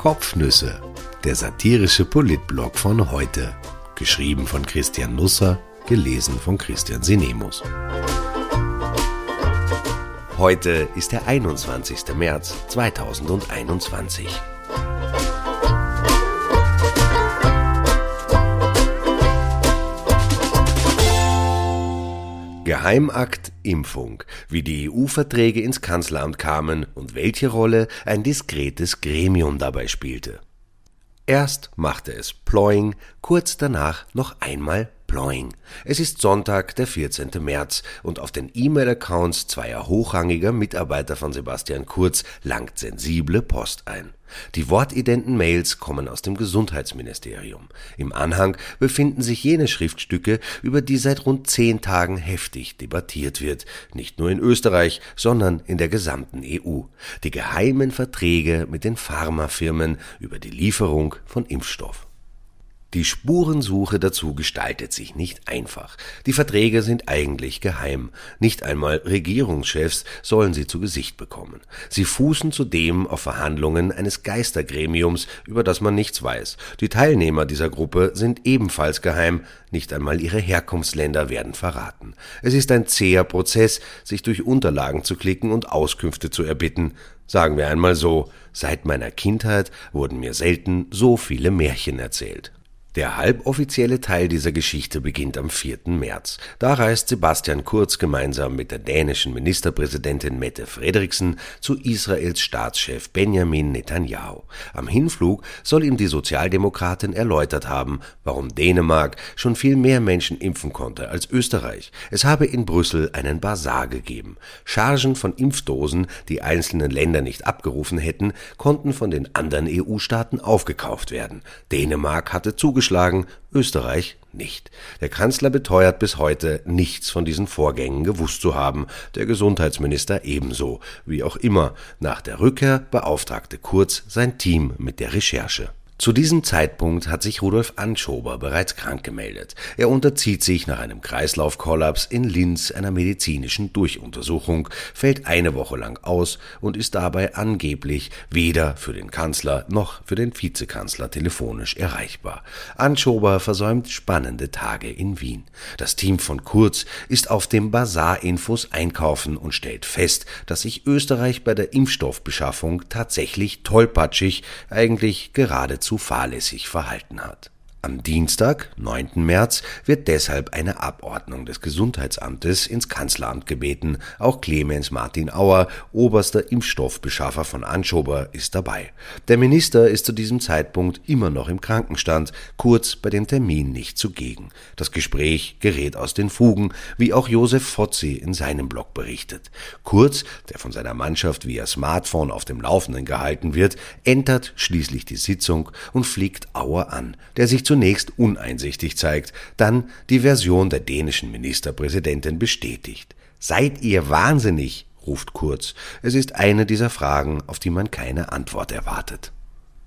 Kopfnüsse, der satirische Politblog von heute. Geschrieben von Christian Nusser, gelesen von Christian Sinemus. Heute ist der 21. März 2021. Geheimakt Impfung, wie die EU-Verträge ins Kanzleramt kamen und welche Rolle ein diskretes Gremium dabei spielte. Erst machte es Ploing, kurz danach noch einmal Ploing. Es ist Sonntag, der 14. März und auf den E-Mail-Accounts zweier hochrangiger Mitarbeiter von Sebastian Kurz langt sensible Post ein. Die wortidenten Mails kommen aus dem Gesundheitsministerium. Im Anhang befinden sich jene Schriftstücke, über die seit rund zehn Tagen heftig debattiert wird, nicht nur in Österreich, sondern in der gesamten EU. Die geheimen Verträge mit den Pharmafirmen über die Lieferung von Impfstoff. Die Spurensuche dazu gestaltet sich nicht einfach. Die Verträge sind eigentlich geheim. Nicht einmal Regierungschefs sollen sie zu Gesicht bekommen. Sie fußen zudem auf Verhandlungen eines Geistergremiums, über das man nichts weiß. Die Teilnehmer dieser Gruppe sind ebenfalls geheim. Nicht einmal ihre Herkunftsländer werden verraten. Es ist ein zäher Prozess, sich durch Unterlagen zu klicken und Auskünfte zu erbitten. Sagen wir einmal so, seit meiner Kindheit wurden mir selten so viele Märchen erzählt. Der halboffizielle Teil dieser Geschichte beginnt am 4. März. Da reist Sebastian Kurz gemeinsam mit der dänischen Ministerpräsidentin Mette Frederiksen zu Israels Staatschef Benjamin Netanyahu. Am Hinflug soll ihm die Sozialdemokratin erläutert haben, warum Dänemark schon viel mehr Menschen impfen konnte als Österreich. Es habe in Brüssel einen Basar gegeben. Chargen von Impfdosen, die einzelnen Länder nicht abgerufen hätten, konnten von den anderen EU-Staaten aufgekauft werden. Dänemark hatte zugestimmt zugeschlagen, Österreich nicht. Der Kanzler beteuert bis heute, nichts von diesen Vorgängen gewusst zu haben, der Gesundheitsminister ebenso. Wie auch immer, nach der Rückkehr beauftragte Kurz sein Team mit der Recherche. Zu diesem Zeitpunkt hat sich Rudolf Anschober bereits krank gemeldet. Er unterzieht sich nach einem Kreislaufkollaps in Linz einer medizinischen Durchuntersuchung, fällt eine Woche lang aus und ist dabei angeblich weder für den Kanzler noch für den Vizekanzler telefonisch erreichbar. Anschober versäumt spannende Tage in Wien. Das Team von Kurz ist auf dem Basar-Infos einkaufen und stellt fest, dass sich Österreich bei der Impfstoffbeschaffung tatsächlich tollpatschig, eigentlich geradezu zu fahrlässig verhalten hat am Dienstag, 9. März, wird deshalb eine Abordnung des Gesundheitsamtes ins Kanzleramt gebeten. Auch Clemens Martin Auer, oberster Impfstoffbeschaffer von Anschober, ist dabei. Der Minister ist zu diesem Zeitpunkt immer noch im Krankenstand, kurz bei dem Termin nicht zugegen. Das Gespräch gerät aus den Fugen, wie auch Josef Fozzi in seinem Blog berichtet. Kurz, der von seiner Mannschaft via Smartphone auf dem Laufenden gehalten wird, entert schließlich die Sitzung und fliegt Auer an, der sich zunächst uneinsichtig zeigt, dann die Version der dänischen Ministerpräsidentin bestätigt. Seid ihr wahnsinnig? ruft Kurz. Es ist eine dieser Fragen, auf die man keine Antwort erwartet.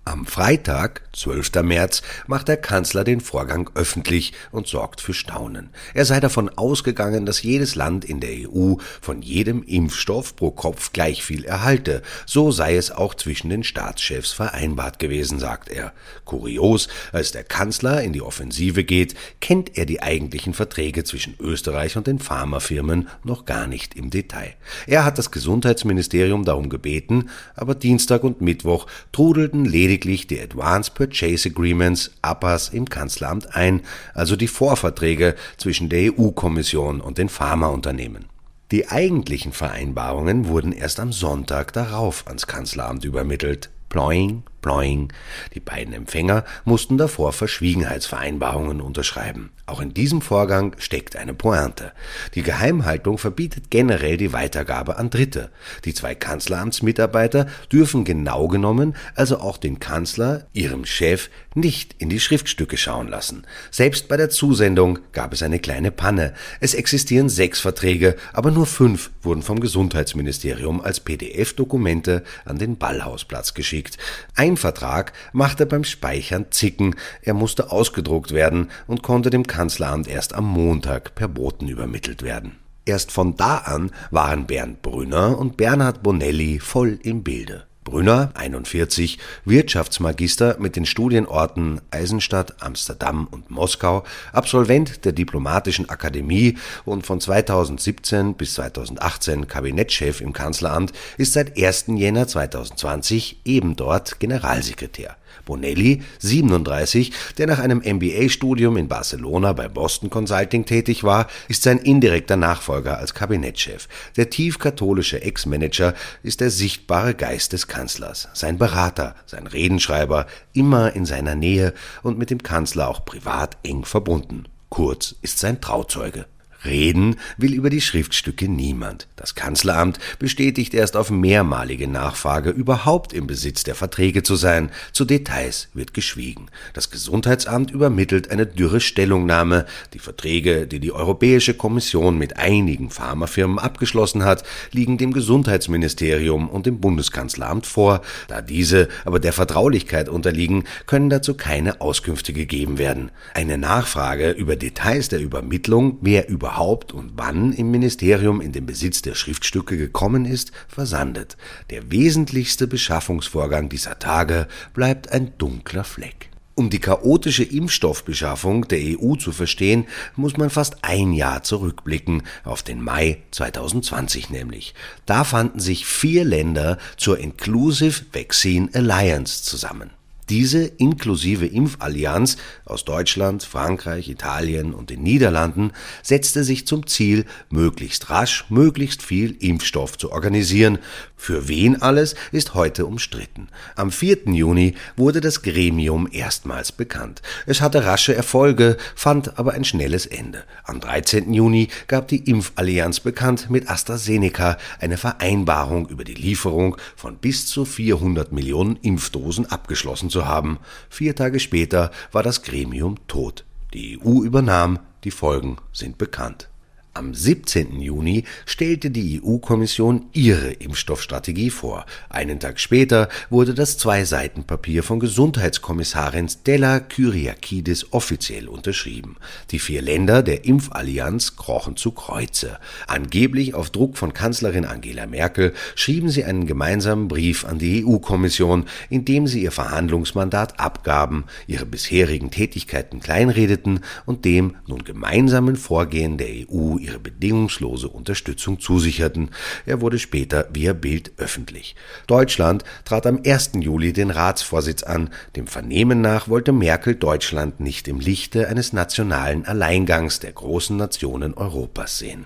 Am Freitag, 12. März, macht der Kanzler den Vorgang öffentlich und sorgt für Staunen. Er sei davon ausgegangen, dass jedes Land in der EU von jedem Impfstoff pro Kopf gleich viel erhalte. So sei es auch zwischen den Staatschefs vereinbart gewesen, sagt er. Kurios, als der Kanzler in die Offensive geht, kennt er die eigentlichen Verträge zwischen Österreich und den Pharmafirmen noch gar nicht im Detail. Er hat das Gesundheitsministerium darum gebeten, aber Dienstag und Mittwoch trudelten lediglich lediglich die Advance Purchase Agreements APAs im Kanzleramt ein, also die Vorverträge zwischen der EU-Kommission und den Pharmaunternehmen. Die eigentlichen Vereinbarungen wurden erst am Sonntag darauf ans Kanzleramt übermittelt. Ploing, ploing. Die beiden Empfänger mussten davor Verschwiegenheitsvereinbarungen unterschreiben. Auch in diesem Vorgang steckt eine Pointe. Die Geheimhaltung verbietet generell die Weitergabe an Dritte. Die zwei Kanzleramtsmitarbeiter dürfen genau genommen also auch den Kanzler, ihrem Chef, nicht in die Schriftstücke schauen lassen. Selbst bei der Zusendung gab es eine kleine Panne. Es existieren sechs Verträge, aber nur fünf wurden vom Gesundheitsministerium als PDF-Dokumente an den Ballhausplatz geschickt. Ein Vertrag machte beim Speichern Zicken. Er musste ausgedruckt werden und konnte dem Kanzleramt erst am Montag per Boten übermittelt werden. Erst von da an waren Bernd Brünner und Bernhard Bonelli voll im Bilde. Brünner, 41, Wirtschaftsmagister mit den Studienorten Eisenstadt, Amsterdam und Moskau, Absolvent der Diplomatischen Akademie und von 2017 bis 2018 Kabinettschef im Kanzleramt, ist seit 1. Jänner 2020 eben dort Generalsekretär. Bonelli, 37, der nach einem MBA-Studium in Barcelona bei Boston Consulting tätig war, ist sein indirekter Nachfolger als Kabinettschef. Der tiefkatholische Ex-Manager ist der sichtbare Geist des Kanzlers, sein Berater, sein Redenschreiber, immer in seiner Nähe und mit dem Kanzler auch privat eng verbunden. Kurz ist sein Trauzeuge. Reden will über die Schriftstücke niemand. Das Kanzleramt bestätigt erst auf mehrmalige Nachfrage, überhaupt im Besitz der Verträge zu sein. Zu Details wird geschwiegen. Das Gesundheitsamt übermittelt eine dürre Stellungnahme. Die Verträge, die die Europäische Kommission mit einigen Pharmafirmen abgeschlossen hat, liegen dem Gesundheitsministerium und dem Bundeskanzleramt vor. Da diese aber der Vertraulichkeit unterliegen, können dazu keine Auskünfte gegeben werden. Eine Nachfrage über Details der Übermittlung, wer überhaupt überhaupt und wann im Ministerium in den Besitz der Schriftstücke gekommen ist, versandet. Der wesentlichste Beschaffungsvorgang dieser Tage bleibt ein dunkler Fleck. Um die chaotische Impfstoffbeschaffung der EU zu verstehen, muss man fast ein Jahr zurückblicken, auf den Mai 2020 nämlich. Da fanden sich vier Länder zur Inclusive Vaccine Alliance zusammen. Diese inklusive Impfallianz aus Deutschland, Frankreich, Italien und den Niederlanden setzte sich zum Ziel, möglichst rasch möglichst viel Impfstoff zu organisieren. Für wen alles ist heute umstritten. Am 4. Juni wurde das Gremium erstmals bekannt. Es hatte rasche Erfolge, fand aber ein schnelles Ende. Am 13. Juni gab die Impfallianz bekannt, mit AstraZeneca eine Vereinbarung über die Lieferung von bis zu 400 Millionen Impfdosen abgeschlossen zu haben. Vier Tage später war das Gremium tot. Die EU übernahm, die Folgen sind bekannt. Am 17. Juni stellte die EU-Kommission ihre Impfstoffstrategie vor. Einen Tag später wurde das Zwei-Seiten-Papier von Gesundheitskommissarin Stella Kyriakidis offiziell unterschrieben. Die vier Länder der Impfallianz krochen zu Kreuze. Angeblich auf Druck von Kanzlerin Angela Merkel schrieben sie einen gemeinsamen Brief an die EU-Kommission, in dem sie ihr Verhandlungsmandat abgaben, ihre bisherigen Tätigkeiten kleinredeten und dem nun gemeinsamen Vorgehen der EU ihre bedingungslose Unterstützung zusicherten. Er wurde später via Bild öffentlich. Deutschland trat am 1. Juli den Ratsvorsitz an. Dem Vernehmen nach wollte Merkel Deutschland nicht im Lichte eines nationalen Alleingangs der großen Nationen Europas sehen.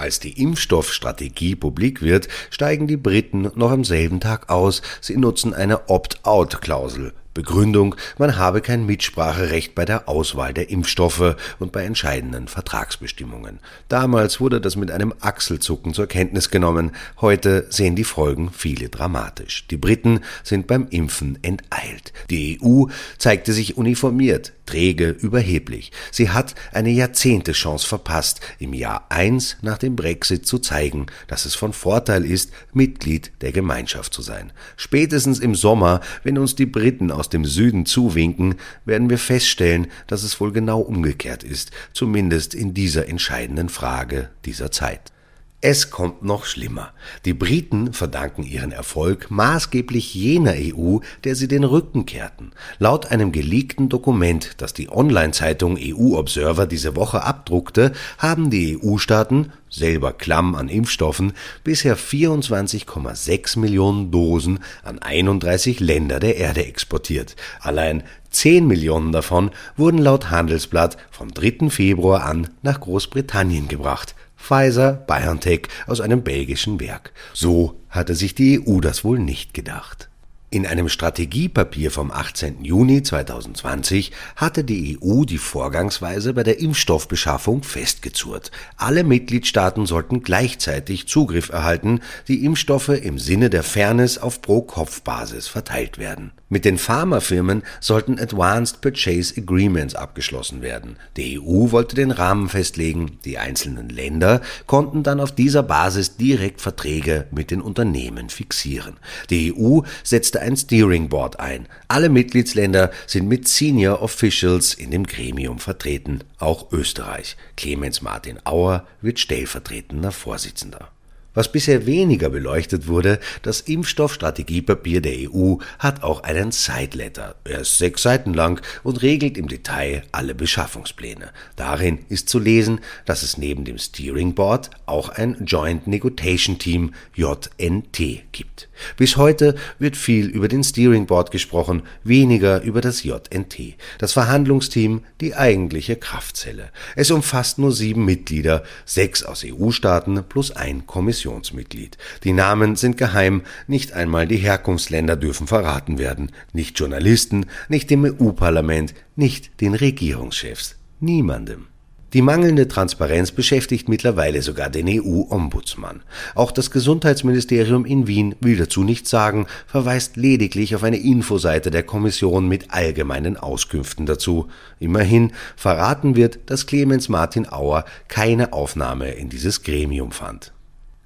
Als die Impfstoffstrategie publik wird, steigen die Briten noch am selben Tag aus. Sie nutzen eine Opt-out-Klausel. Begründung, man habe kein Mitspracherecht bei der Auswahl der Impfstoffe und bei entscheidenden Vertragsbestimmungen. Damals wurde das mit einem Achselzucken zur Kenntnis genommen, heute sehen die Folgen viele dramatisch. Die Briten sind beim Impfen enteilt. Die EU zeigte sich uniformiert, träge, überheblich. Sie hat eine Jahrzehnte-Chance verpasst, im Jahr eins nach dem Brexit zu zeigen, dass es von Vorteil ist, Mitglied der Gemeinschaft zu sein. Spätestens im Sommer, wenn uns die Briten aus dem Süden zuwinken, werden wir feststellen, dass es wohl genau umgekehrt ist, zumindest in dieser entscheidenden Frage dieser Zeit. Es kommt noch schlimmer. Die Briten verdanken ihren Erfolg maßgeblich jener EU, der sie den Rücken kehrten. Laut einem geleakten Dokument, das die Online-Zeitung EU Observer diese Woche abdruckte, haben die EU-Staaten, selber klamm an Impfstoffen, bisher 24,6 Millionen Dosen an 31 Länder der Erde exportiert. Allein 10 Millionen davon wurden laut Handelsblatt vom 3. Februar an nach Großbritannien gebracht. Pfizer BioNTech aus einem belgischen Werk. So hatte sich die EU das wohl nicht gedacht. In einem Strategiepapier vom 18. Juni 2020 hatte die EU die Vorgangsweise bei der Impfstoffbeschaffung festgezurrt. Alle Mitgliedstaaten sollten gleichzeitig Zugriff erhalten, die Impfstoffe im Sinne der Fairness auf Pro-Kopf-Basis verteilt werden. Mit den Pharmafirmen sollten Advanced Purchase Agreements abgeschlossen werden. Die EU wollte den Rahmen festlegen, die einzelnen Länder konnten dann auf dieser Basis direkt Verträge mit den Unternehmen fixieren. Die EU setzte ein Steering Board ein. Alle Mitgliedsländer sind mit Senior Officials in dem Gremium vertreten, auch Österreich. Clemens Martin Auer wird stellvertretender Vorsitzender. Was bisher weniger beleuchtet wurde, das Impfstoffstrategiepapier der EU hat auch einen Sideletter. Er ist sechs Seiten lang und regelt im Detail alle Beschaffungspläne. Darin ist zu lesen, dass es neben dem Steering Board auch ein Joint Negotiation Team JNT gibt. Bis heute wird viel über den Steering Board gesprochen, weniger über das JNT, das Verhandlungsteam, die eigentliche Kraftzelle. Es umfasst nur sieben Mitglieder, sechs aus EU-Staaten plus ein Kommissionsmitglied. Die Namen sind geheim, nicht einmal die Herkunftsländer dürfen verraten werden, nicht Journalisten, nicht dem EU-Parlament, nicht den Regierungschefs, niemandem. Die mangelnde Transparenz beschäftigt mittlerweile sogar den EU-Ombudsmann. Auch das Gesundheitsministerium in Wien will dazu nichts sagen, verweist lediglich auf eine Infoseite der Kommission mit allgemeinen Auskünften dazu. Immerhin verraten wird, dass Clemens Martin Auer keine Aufnahme in dieses Gremium fand.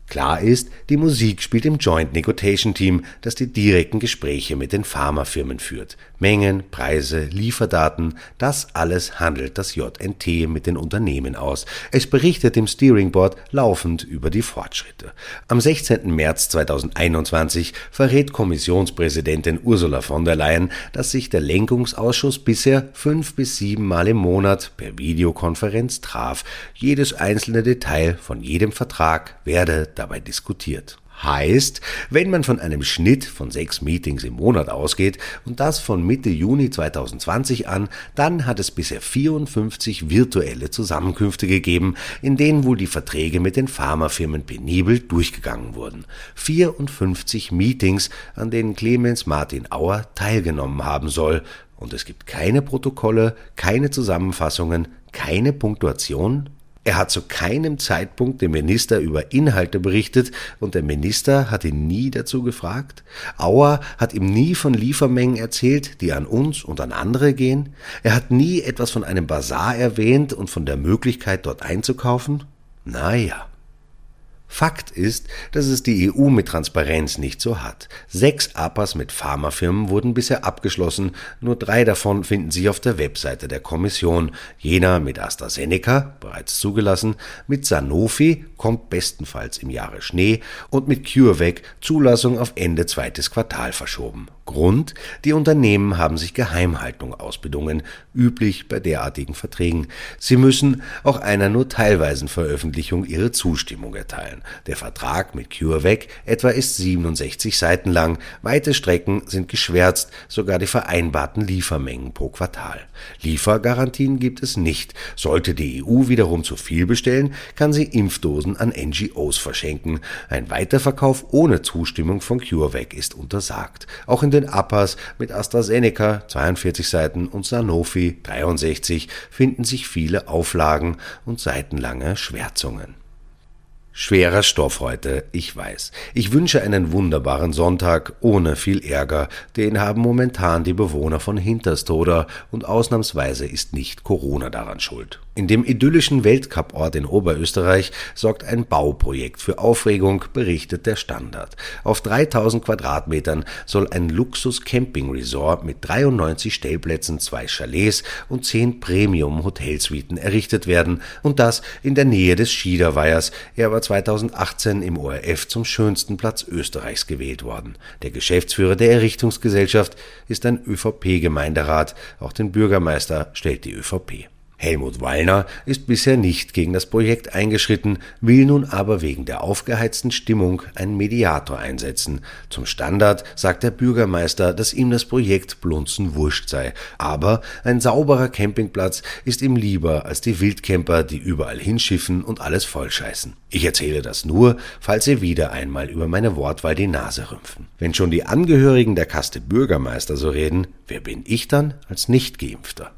Klar ist, die Musik spielt im Joint Negotiation Team, das die direkten Gespräche mit den Pharmafirmen führt. Mengen, Preise, Lieferdaten, das alles handelt das JNT mit den Unternehmen aus. Es berichtet dem Steering Board laufend über die Fortschritte. Am 16. März 2021 verrät Kommissionspräsidentin Ursula von der Leyen, dass sich der Lenkungsausschuss bisher fünf bis sieben Mal im Monat per Videokonferenz traf. Jedes einzelne Detail von jedem Vertrag werde dabei diskutiert. Heißt, wenn man von einem Schnitt von sechs Meetings im Monat ausgeht und das von Mitte Juni 2020 an, dann hat es bisher 54 virtuelle Zusammenkünfte gegeben, in denen wohl die Verträge mit den Pharmafirmen penibel durchgegangen wurden. 54 Meetings, an denen Clemens Martin Auer teilgenommen haben soll. Und es gibt keine Protokolle, keine Zusammenfassungen, keine Punktuation, er hat zu keinem Zeitpunkt dem Minister über Inhalte berichtet und der Minister hat ihn nie dazu gefragt. Auer hat ihm nie von Liefermengen erzählt, die an uns und an andere gehen. Er hat nie etwas von einem Bazar erwähnt und von der Möglichkeit, dort einzukaufen. Naja. Fakt ist, dass es die EU mit Transparenz nicht so hat. Sechs APAs mit Pharmafirmen wurden bisher abgeschlossen, nur drei davon finden sich auf der Webseite der Kommission. Jener mit AstraZeneca, bereits zugelassen, mit Sanofi, kommt bestenfalls im Jahre Schnee, und mit CureVac, Zulassung auf Ende zweites Quartal verschoben. Grund, die Unternehmen haben sich Geheimhaltung ausbedungen, üblich bei derartigen Verträgen. Sie müssen auch einer nur teilweisen Veröffentlichung ihre Zustimmung erteilen. Der Vertrag mit CureVac etwa ist 67 Seiten lang, weite Strecken sind geschwärzt, sogar die vereinbarten Liefermengen pro Quartal. Liefergarantien gibt es nicht. Sollte die EU wiederum zu viel bestellen, kann sie Impfdosen an NGOs verschenken. Ein Weiterverkauf ohne Zustimmung von CureVac ist untersagt. Auch in den APAs mit AstraZeneca 42 Seiten und Sanofi 63 finden sich viele Auflagen und seitenlange Schwärzungen. Schwerer Stoff heute, ich weiß. Ich wünsche einen wunderbaren Sonntag ohne viel Ärger. Den haben momentan die Bewohner von Hinterstoder und ausnahmsweise ist nicht Corona daran schuld. In dem idyllischen Weltcuport in Oberösterreich sorgt ein Bauprojekt für Aufregung, berichtet der Standard. Auf 3000 Quadratmetern soll ein Luxus-Camping-Resort mit 93 Stellplätzen, zwei Chalets und 10 Premium-Hotelsuiten errichtet werden und das in der Nähe des Schiederweihers. Er war 2018 im ORF zum schönsten Platz Österreichs gewählt worden. Der Geschäftsführer der Errichtungsgesellschaft ist ein ÖVP-Gemeinderat. Auch den Bürgermeister stellt die ÖVP. Helmut Wallner ist bisher nicht gegen das Projekt eingeschritten, will nun aber wegen der aufgeheizten Stimmung einen Mediator einsetzen. Zum Standard sagt der Bürgermeister, dass ihm das Projekt blunzen wurscht sei. Aber ein sauberer Campingplatz ist ihm lieber als die Wildcamper, die überall hinschiffen und alles vollscheißen. Ich erzähle das nur, falls Sie wieder einmal über meine Wortwahl die Nase rümpfen. Wenn schon die Angehörigen der Kaste Bürgermeister so reden, wer bin ich dann als Nichtgeimpfter?